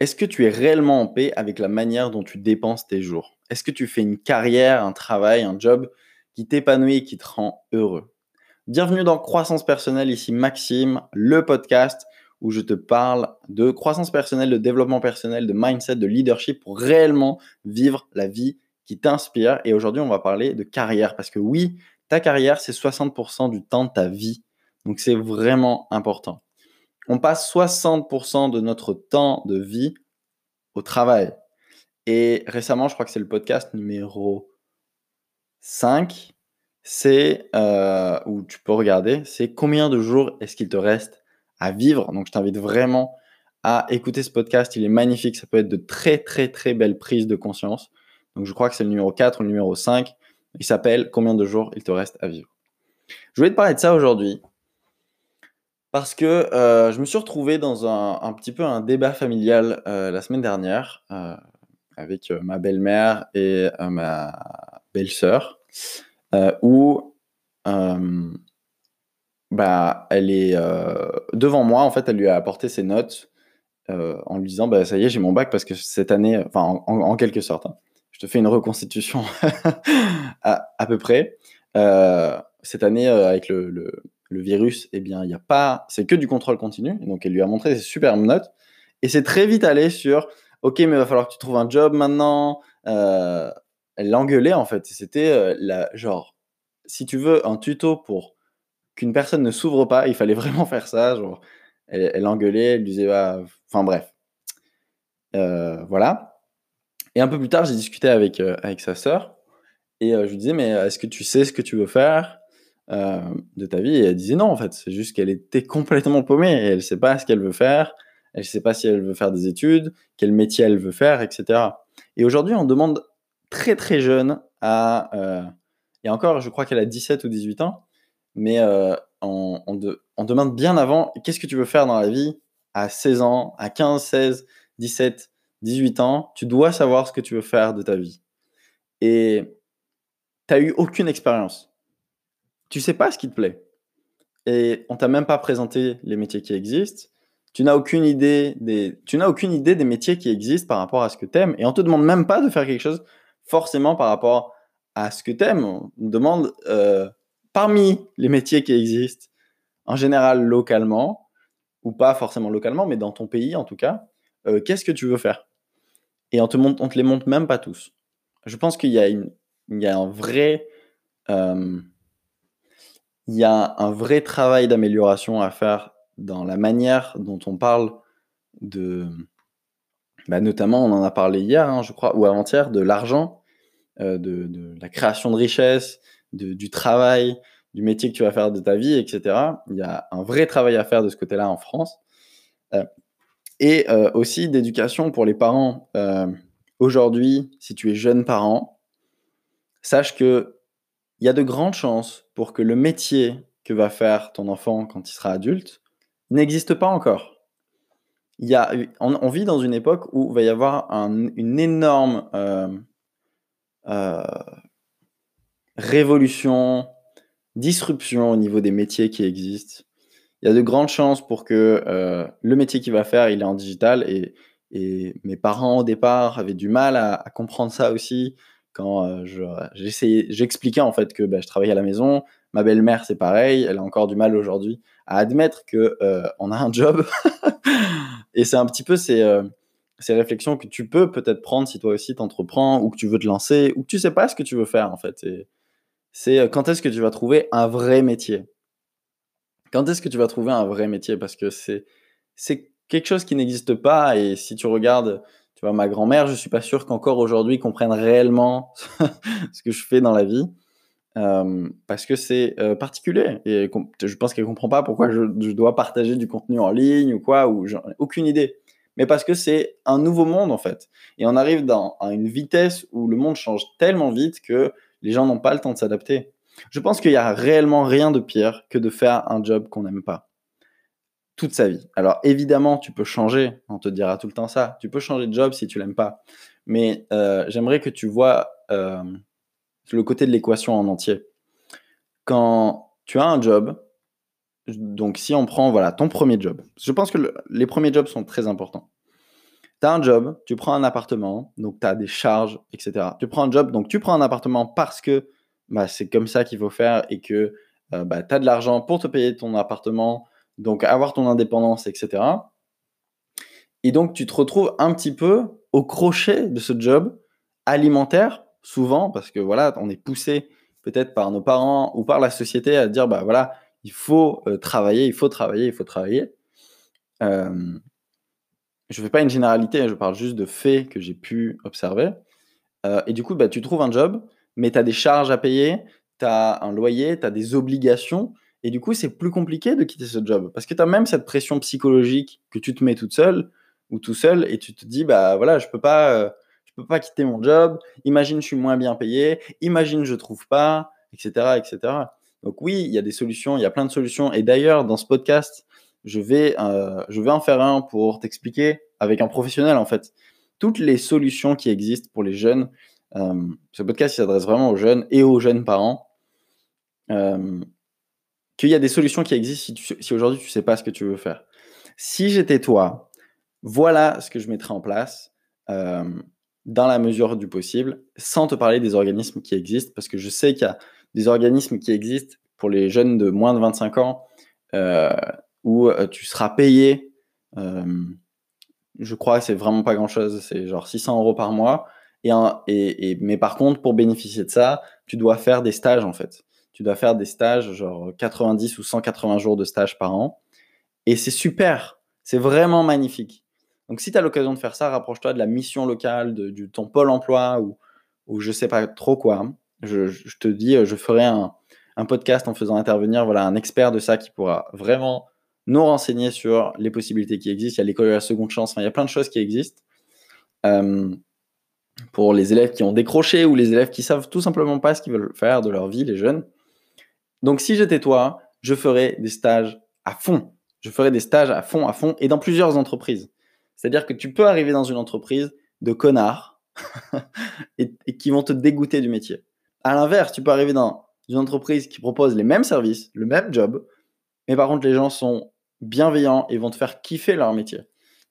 Est-ce que tu es réellement en paix avec la manière dont tu dépenses tes jours? Est-ce que tu fais une carrière, un travail, un job qui t'épanouit et qui te rend heureux? Bienvenue dans Croissance personnelle, ici Maxime, le podcast où je te parle de croissance personnelle, de développement personnel, de mindset, de leadership pour réellement vivre la vie qui t'inspire. Et aujourd'hui, on va parler de carrière parce que oui, ta carrière, c'est 60% du temps de ta vie. Donc c'est vraiment important on passe 60% de notre temps de vie au travail. Et récemment, je crois que c'est le podcast numéro 5, c'est, euh, où tu peux regarder, c'est combien de jours est-ce qu'il te reste à vivre? Donc je t'invite vraiment à écouter ce podcast, il est magnifique, ça peut être de très très très belles prises de conscience. Donc je crois que c'est le numéro 4 ou le numéro 5. Il s'appelle Combien de jours il te reste à vivre? Je voulais te parler de ça aujourd'hui parce que euh, je me suis retrouvé dans un, petit peu un débat familial euh, la semaine dernière euh, avec ma belle-mère et ma belle-sœur, où bah, elle est devant moi, en fait, elle lui a apporté ses notes en lui disant bah, Ça y est, j'ai mon bac parce que cette année, enfin, en, quelque sorte, hein, je te fais une reconstitution à, à, peu près. cette année, avec le le virus, eh bien, il n'y a pas, c'est que du contrôle continu. donc, elle lui a montré ses superbes notes. Et c'est très vite allé sur, OK, mais il va falloir que tu trouves un job maintenant. Euh, elle l'engueulait, en fait. C'était euh, la, genre, si tu veux un tuto pour qu'une personne ne s'ouvre pas, il fallait vraiment faire ça. Genre, elle, elle engueulait, elle disait, bah, enfin bref. Euh, voilà. Et un peu plus tard, j'ai discuté avec, avec sa sœur. Et je lui disais, mais est-ce que tu sais ce que tu veux faire? Euh, de ta vie. Et elle disait non, en fait, c'est juste qu'elle était complètement paumée et elle sait pas ce qu'elle veut faire. Elle sait pas si elle veut faire des études, quel métier elle veut faire, etc. Et aujourd'hui, on demande très très jeune à. Euh, et encore, je crois qu'elle a 17 ou 18 ans, mais euh, on, on, demande bien avant qu'est-ce que tu veux faire dans la vie à 16 ans, à 15, 16, 17, 18 ans? Tu dois savoir ce que tu veux faire de ta vie. Et tu eu aucune expérience tu sais pas ce qui te plaît. Et on t'a même pas présenté les métiers qui existent. Tu n'as aucune idée des, tu n'as aucune idée des métiers qui existent par rapport à ce que tu aimes. Et on te demande même pas de faire quelque chose forcément par rapport à ce que tu aimes. On demande euh, parmi les métiers qui existent, en général localement, ou pas forcément localement, mais dans ton pays en tout cas, euh, qu'est-ce que tu veux faire? Et on te, montre, on te les montre même pas tous. Je pense qu'il y a, une, il y a un vrai... Euh, il y a un vrai travail d'amélioration à faire dans la manière dont on parle de, bah, notamment, on en a parlé hier, hein, je crois, ou avant-hier, de l'argent, euh, de, la création de richesse, du travail, du métier que tu vas faire de ta vie, etc. Il y a un vrai travail à faire de ce côté-là en France. Euh, et euh, aussi d'éducation pour les parents. Aujourd'hui, si tu es jeune parent, sache que il y a de grandes chances pour que le métier que va faire ton enfant quand il sera adulte n'existe pas encore. On, vit dans une époque où il va y avoir une énorme euh, euh, révolution, disruption au niveau des métiers qui existent. Il y a de grandes chances pour que euh, le métier qu'il va faire, il est en digital. Et, mes parents, au départ, avaient du mal à comprendre ça aussi quand euh, j'expliquais en fait que bah, je travaillais à la maison. Ma belle-mère, c'est pareil, elle a encore du mal aujourd'hui à admettre que euh, on a un job. et c'est un petit peu ces, euh, ces, réflexions que tu peux peut-être prendre si toi aussi t'entreprends ou que tu veux te lancer ou que tu sais pas ce que tu veux faire en fait. C'est quand est-ce que tu vas trouver un vrai métier? Quand est-ce que tu vas trouver un vrai métier? Parce que c'est quelque chose qui n'existe pas et si tu regardes ma grand-mère, je suis pas sûr qu'encore aujourd'hui comprenne réellement ce que je fais dans la vie. Euh, parce que c'est euh, particulier et je pense qu'elle comprend pas pourquoi je, dois partager du contenu en ligne ou quoi ou j'en ai aucune idée. Mais parce que c'est un nouveau monde en fait. Et on arrive dans, à une vitesse où le monde change tellement vite que les gens n'ont pas le temps de s'adapter. Je pense qu'il y a réellement rien de pire que de faire un job qu'on n'aime pas toute sa vie. Alors évidemment, tu peux changer, on te dira tout le temps ça, tu peux changer de job si tu l'aimes pas. Mais euh, j'aimerais que tu vois euh, le côté de l'équation en entier. Quand tu as un job, donc si on prend voilà ton premier job, je pense que les premiers jobs sont très importants. Tu as un job, tu prends un appartement, donc tu as des charges, etc. Tu prends un job, donc tu prends un appartement parce que bah, c'est comme ça qu'il faut faire et que euh, bah, tu as de l'argent pour te payer ton appartement, donc avoir ton indépendance, etc. Et donc tu te retrouves un petit peu au crochet de ce job alimentaire, souvent, parce que voilà, on est poussé peut-être par nos parents ou par la société à dire, bah voilà, il faut euh, travailler, il faut travailler, il faut travailler. Euh, je ne fais pas une généralité, je parle juste de faits que j'ai pu observer. et du coup, bah, tu trouves un job, mais tu as des charges à payer, tu as un loyer, tu as des obligations. Et du coup, c'est plus compliqué de quitter ce job. Parce que tu as même cette pression psychologique que tu te mets toute seule ou tout seul et tu te dis, bah voilà, je peux pas, euh, je peux pas quitter mon job. Imagine, je suis moins bien payé. Imagine, je trouve pas, etc., etc. Donc oui, il y a des solutions, il y a plein de solutions. Et d'ailleurs, dans ce podcast, je vais, euh, je vais en faire un pour t'expliquer avec un professionnel, en fait, toutes les solutions qui existent pour les jeunes euh, ce podcast s'adresse vraiment aux jeunes et aux jeunes parents. Qu'il y a des solutions qui existent si, aujourd'hui tu ne sais pas ce que tu veux faire. Si j'étais toi, voilà ce que je mettrais en place euh, dans la mesure du possible, sans te parler des organismes qui existent, parce que je sais qu'il y a des organismes qui existent pour les jeunes de moins de 25 ans, où tu seras payé, je crois que c'est vraiment pas grand-chose, c'est genre 600 euros par mois, et, mais par contre, pour bénéficier de ça, tu dois faire des stages en fait. Tu dois faire des stages, genre 90 ou 180 jours de stage par an. Et c'est super. C'est vraiment magnifique. Donc si tu as l'occasion de faire ça, rapproche-toi de la mission locale, de, ton pôle emploi ou, ou je sais pas trop quoi. Je, te dis, je ferai un, podcast en faisant intervenir voilà, un expert de ça qui pourra vraiment nous renseigner sur les possibilités qui existent. Il y a l'école de la seconde chance, il y a plein de choses qui existent. Euh, pour les élèves qui ont décroché ou les élèves qui savent tout simplement pas ce qu'ils veulent faire de leur vie, les jeunes. Donc si j'étais toi, je ferais des stages à fond. Je ferais des stages à fond, à fond, et dans plusieurs entreprises. C'est-à-dire que tu peux arriver dans une entreprise de connards et, qui vont te dégoûter du métier. À l'inverse, tu peux arriver dans une entreprise qui propose les mêmes services, le même job, mais par contre les gens sont bienveillants et vont te faire kiffer leur métier.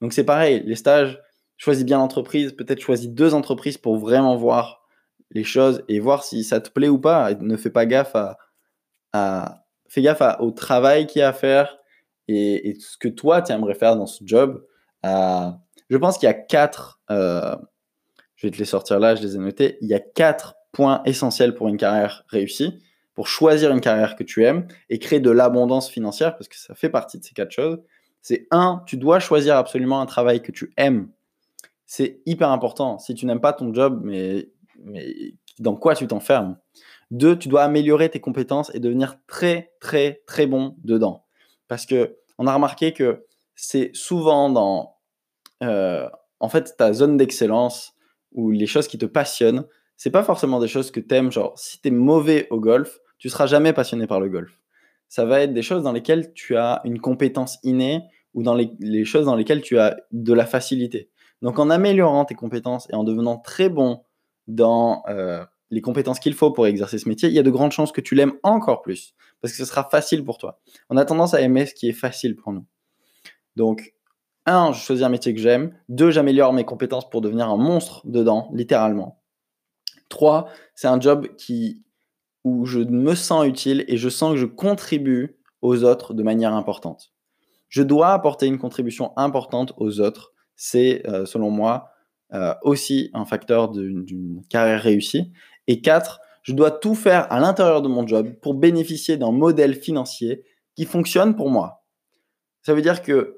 Donc c'est pareil, les stages, choisis bien l'entreprise, peut-être choisis deux entreprises pour vraiment voir les choses et voir si ça te plaît ou pas. ne fais pas gaffe à, fais gaffe au travail qu'il y a à faire et, ce que toi tu aimerais faire dans ce job. je pense qu'il y a quatre, euh, je vais te les sortir là, je les ai notés. Il y a quatre points essentiels pour une carrière réussie, pour choisir une carrière que tu aimes et créer de l'abondance financière, parce que ça fait partie de ces quatre choses. C'est un, tu dois choisir absolument un travail que tu aimes c'est hyper important. Si tu n'aimes pas ton job, mais, mais dans quoi tu t'enfermes Deux, tu dois améliorer tes compétences et devenir très, très, très bon dedans. Parce que on a remarqué que c'est souvent dans, euh, en fait, ta zone d'excellence ou les choses qui te passionnent, c'est pas forcément des choses que tu aimes. Genre, si tu es mauvais au golf, tu seras jamais passionné par le golf. Ça va être des choses dans lesquelles tu as une compétence innée ou dans les choses dans lesquelles tu as de la facilité. Donc en améliorant tes compétences et en devenant très bon dans euh, les compétences qu'il faut pour exercer ce métier, il y a de grandes chances que tu l'aimes encore plus, parce que ce sera facile pour toi. On a tendance à aimer ce qui est facile pour nous. Donc, un, je choisis un métier que j'aime. Deux, j'améliore mes compétences pour devenir un monstre dedans, littéralement. Trois, c'est un job qui, où je me sens utile et je sens que je contribue aux autres de manière importante. Je dois apporter une contribution importante aux autres c'est, euh, selon moi, euh, aussi un facteur d'une carrière réussie. Et quatre, je dois tout faire à l'intérieur de mon job pour bénéficier d'un modèle financier qui fonctionne pour moi. Ça veut dire que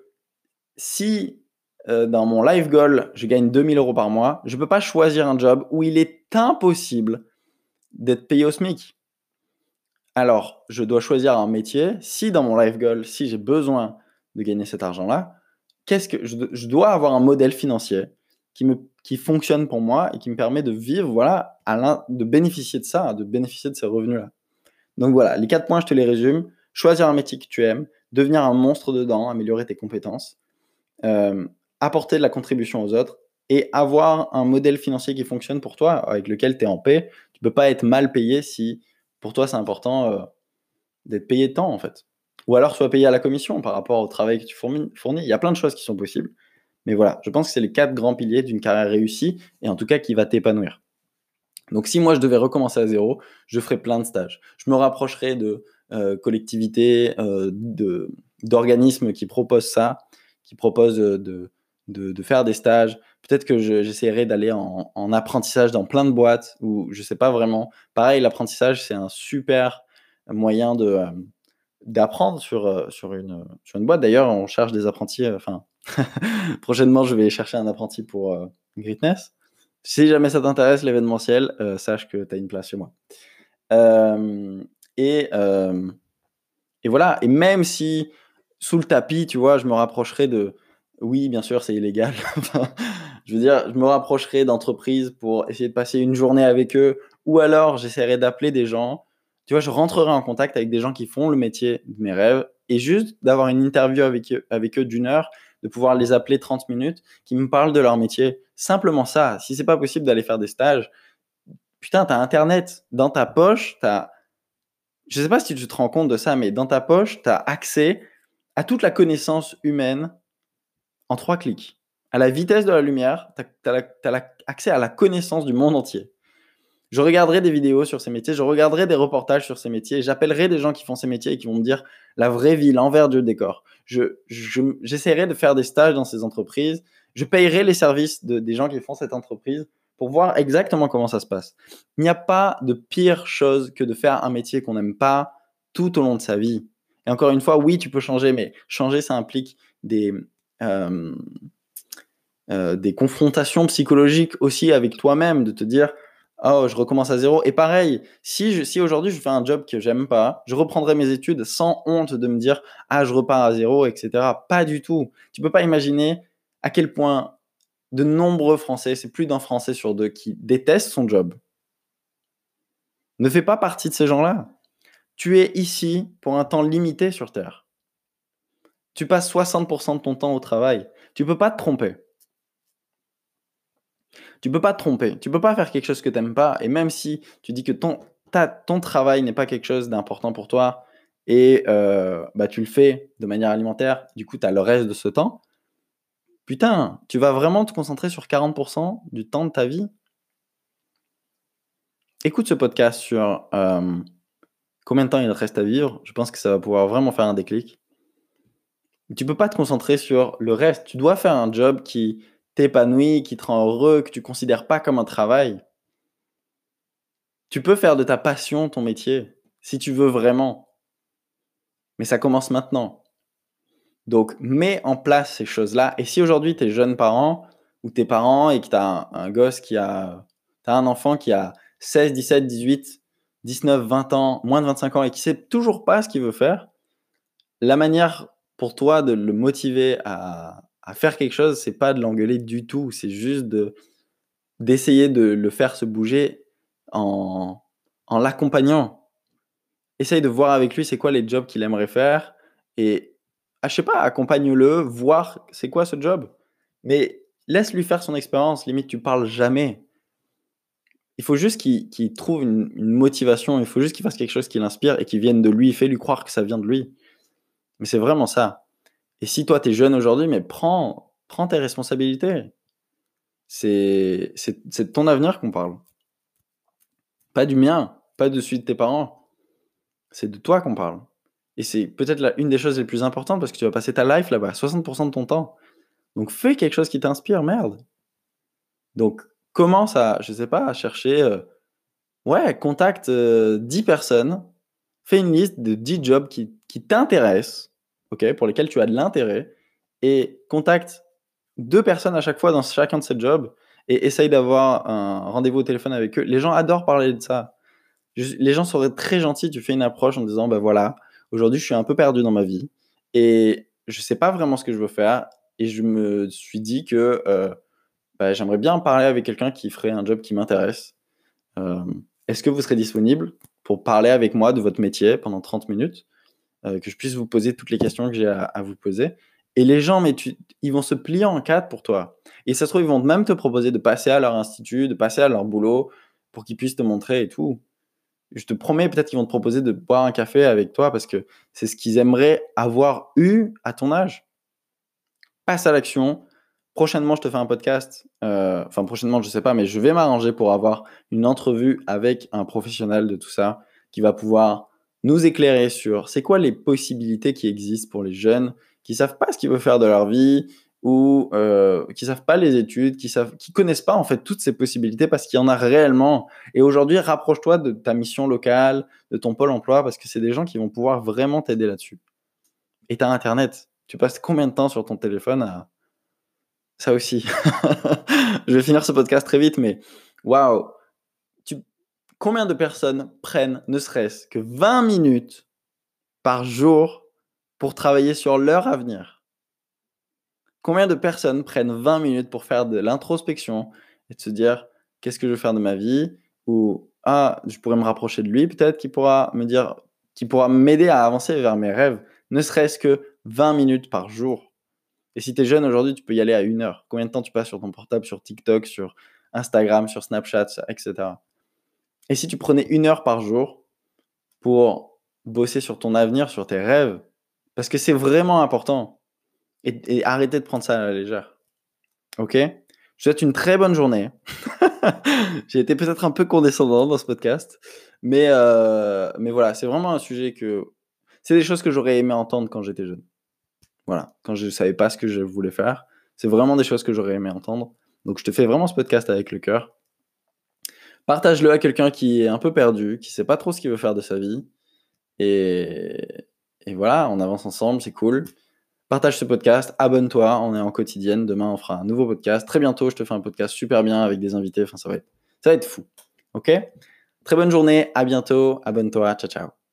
si euh, dans mon life goal, je gagne 2000 euros par mois, je ne peux pas choisir un job où il est impossible d'être payé au SMIC. Alors, je dois choisir un métier. Si dans mon life goal, si j'ai besoin de gagner cet argent-là, qu'est-ce que je, dois avoir un modèle financier qui me qui fonctionne pour moi et qui me permet de vivre, voilà, à de bénéficier de ça, de bénéficier de ces revenus-là. Donc voilà, les quatre points, je te les résume. Choisir un métier que tu aimes, devenir un monstre dedans, améliorer tes compétences, euh, apporter de la contribution aux autres et avoir un modèle financier qui fonctionne pour toi, avec lequel tu es en paix. Tu peux pas être mal payé si pour toi c'est important euh, d'être payé temps en fait. Ou alors sois payé à la commission par rapport au travail que tu fournis. Il y a plein de choses qui sont possibles. Mais voilà, je pense que c'est les quatre grands piliers d'une carrière réussie et en tout cas qui va t'épanouir. Donc si moi je devais recommencer à zéro, je ferais plein de stages. Je me rapprocherais de euh, collectivités, euh, d'organismes qui proposent ça, qui proposent de, de, faire des stages. Peut-être que j'essaierai d'aller en, apprentissage dans plein de boîtes ou je sais pas vraiment. Pareil, l'apprentissage, c'est un super moyen de euh, d'apprendre sur, euh, sur, une, sur une boîte. D'ailleurs, on cherche des apprentis. Euh, enfin, prochainement, je vais chercher un apprenti pour Greatness. Si jamais ça t'intéresse, l'événementiel, sache que tu as une place chez moi. et, et voilà. Et même si sous le tapis, tu vois, je me rapprocherai de, oui, bien sûr, c'est illégal. je veux dire, je me rapprocherai d'entreprises pour essayer de passer une journée avec eux, ou alors j'essaierai d'appeler des gens. Tu vois, je rentrerai en contact avec des gens qui font le métier de mes rêves, et juste d'avoir une interview avec eux, avec eux d'une heure, de pouvoir les appeler 30 minutes, qui me parlent de leur métier. Simplement ça. Si c'est pas possible d'aller faire des stages, putain, t'as Internet dans ta poche, t'as... Je sais pas si tu te rends compte de ça, mais dans ta poche, tu as accès à toute la connaissance humaine en trois clics. À la vitesse de la lumière, tu as, accès à la connaissance du monde entier. Je regarderai des vidéos sur ces métiers, je regarderai des reportages sur ces métiers, j'appellerai des gens qui font ces métiers et qui vont me dire la vraie vie, l'envers du décor. J'essaierai je, de faire des stages dans ces entreprises, je payerai les services de, des gens qui font cette entreprise pour voir exactement comment ça se passe. Il n'y a pas de pire chose que de faire un métier qu'on n'aime pas tout au long de sa vie. Et encore une fois, oui, tu peux changer, mais changer, ça implique des, euh, euh, des confrontations psychologiques aussi avec toi-même, de te dire oh je recommence à zéro. Et pareil, si, si aujourd'hui je fais un job que j'aime pas, je reprendrai mes études sans honte de me dire ah je repars à zéro, etc. Pas du tout. Tu peux pas imaginer à quel point de nombreux Français, c'est plus d'un Français sur deux qui déteste son job. Ne fais pas partie de ces gens-là. Tu es ici pour un temps limité sur Terre. Tu passes 60% de ton temps au travail. Tu peux pas te tromper. Tu peux pas te tromper. Tu peux pas faire quelque chose que tu n'aimes pas. Et même si tu dis que ton, ton travail n'est pas quelque chose d'important pour toi et euh, bah, tu le fais de manière alimentaire, du coup, tu as le reste de ce temps. Putain, tu vas vraiment te concentrer sur 40% du temps de ta vie? Écoute ce podcast sur euh, combien de temps il reste à vivre. Je pense que ça va pouvoir vraiment faire un déclic tu peux pas te concentrer sur le reste. Tu dois faire un job qui t'épanouit, qui te rend heureux, que tu considères pas comme un travail. Tu peux faire de ta passion ton métier, si tu veux vraiment. Mais ça commence maintenant. Donc, mets en place ces choses-là. Et si aujourd'hui, tu es jeune parent, ou tes parents, et que tu as un, gosse qui a. Tu un enfant qui a 16, 17, 18, 19, 20 ans, moins de 25 ans, et qui sait toujours pas ce qu'il veut faire, la manière pour toi de le motiver à, faire quelque chose, c'est pas de l'engueuler du tout, c'est juste de d'essayer de le faire se bouger en, l'accompagnant. Essaye de voir avec lui c'est quoi les jobs qu'il aimerait faire et ah, je sais pas, accompagne-le, voir c'est quoi ce job. Mais laisse lui faire son expérience, limite tu parles jamais. Il faut juste qu'il trouve une, une, motivation, il faut juste qu'il fasse quelque chose qui l'inspire et qui vienne de lui, fais lui croire que ça vient de lui. Mais c'est vraiment ça. Et si toi, tu es jeune aujourd'hui, mais prends, prends tes responsabilités. C'est de ton avenir qu'on parle. Pas du mien, pas de celui de tes parents. C'est de toi qu'on parle. Et c'est peut-être une des choses les plus importantes parce que tu vas passer ta life là-bas, 60% de ton temps. Donc fais quelque chose qui t'inspire, merde. Donc commence à, je sais pas, à chercher, euh, ouais, contacte 10 euh, personnes, fais une liste de 10 jobs qui, qui t'intéressent, ok, pour lesquels tu as de l'intérêt, et contacte deux personnes à chaque fois dans chacun de ces jobs et essaye d'avoir un rendez-vous au téléphone avec eux. Les gens adorent parler de ça. Les gens seraient très gentils. Tu fais une approche en disant, ben voilà, aujourd'hui je suis un peu perdu dans ma vie et je sais pas vraiment ce que je veux faire. Et je me suis dit que euh, bah, j'aimerais bien parler avec quelqu'un qui ferait un job qui m'intéresse. Euh, est-ce que vous serez disponible pour parler avec moi de votre métier pendant 30 minutes? Euh, que je puisse vous poser toutes les questions que j'ai à, vous poser. Et les gens, ils vont se plier en quatre pour toi. Et ça se trouve, ils vont même te proposer de passer à leur institut, de passer à leur boulot pour qu'ils puissent te montrer et tout. Je te promets, peut-être qu'ils vont te proposer de boire un café avec toi parce que c'est ce qu'ils aimeraient avoir eu à ton âge. Passe à l'action, prochainement, je te fais un podcast. Euh, enfin, prochainement, je sais pas, mais je vais m'arranger pour avoir une entrevue avec un professionnel de tout ça qui va pouvoir nous éclairer sur c'est quoi les possibilités qui existent pour les jeunes qui savent pas ce qu'ils veulent faire de leur vie ou euh, qui savent pas les études, qui savent, qui connaissent pas en fait toutes ces possibilités parce qu'il y en a réellement. Et aujourd'hui, rapproche-toi de ta mission locale, de ton pôle emploi parce que c'est des gens qui vont pouvoir vraiment t'aider là-dessus. Et as Internet. Tu passes combien de temps sur ton téléphone à ça aussi? je vais finir ce podcast très vite, mais waouh, combien de personnes prennent ne serait-ce que 20 minutes par jour pour travailler sur leur avenir? Combien de personnes prennent 20 minutes pour faire de l'introspection et de se dire qu'est-ce que je veux faire de ma vie? Ou ah, je pourrais me rapprocher de lui peut-être qui pourra me dire qui pourra m'aider à avancer vers mes rêves, ne serait-ce que 20 minutes par jour. Et si tu es jeune aujourd'hui, tu peux y aller à une heure. Combien de temps tu passes sur ton portable, sur TikTok, sur Instagram, sur Snapchat, etc. Et si tu prenais une heure par jour pour bosser sur ton avenir, sur tes rêves, parce que c'est vraiment important, et, arrêter de prendre ça à la légère. Ok? Je souhaite une très bonne journée. J'ai été peut-être un peu condescendant dans ce podcast, mais, euh, mais voilà, c'est vraiment un sujet que... C'est des choses que j'aurais aimé entendre quand j'étais jeune. Voilà, quand je ne savais pas ce que je voulais faire. C'est vraiment des choses que j'aurais aimé entendre. Donc je te fais vraiment ce podcast avec le cœur. Partage-le à quelqu'un qui est un peu perdu, qui sait pas trop ce qu'il veut faire de sa vie. Et, et voilà, on avance ensemble, c'est cool. Partage ce podcast, abonne-toi, on est en quotidienne. Demain, on fera un nouveau podcast. Très bientôt, je te fais un podcast super bien avec des invités. Enfin, ça va être, ça va être fou. Ok? Très bonne journée, à bientôt, abonne-toi, ciao ciao.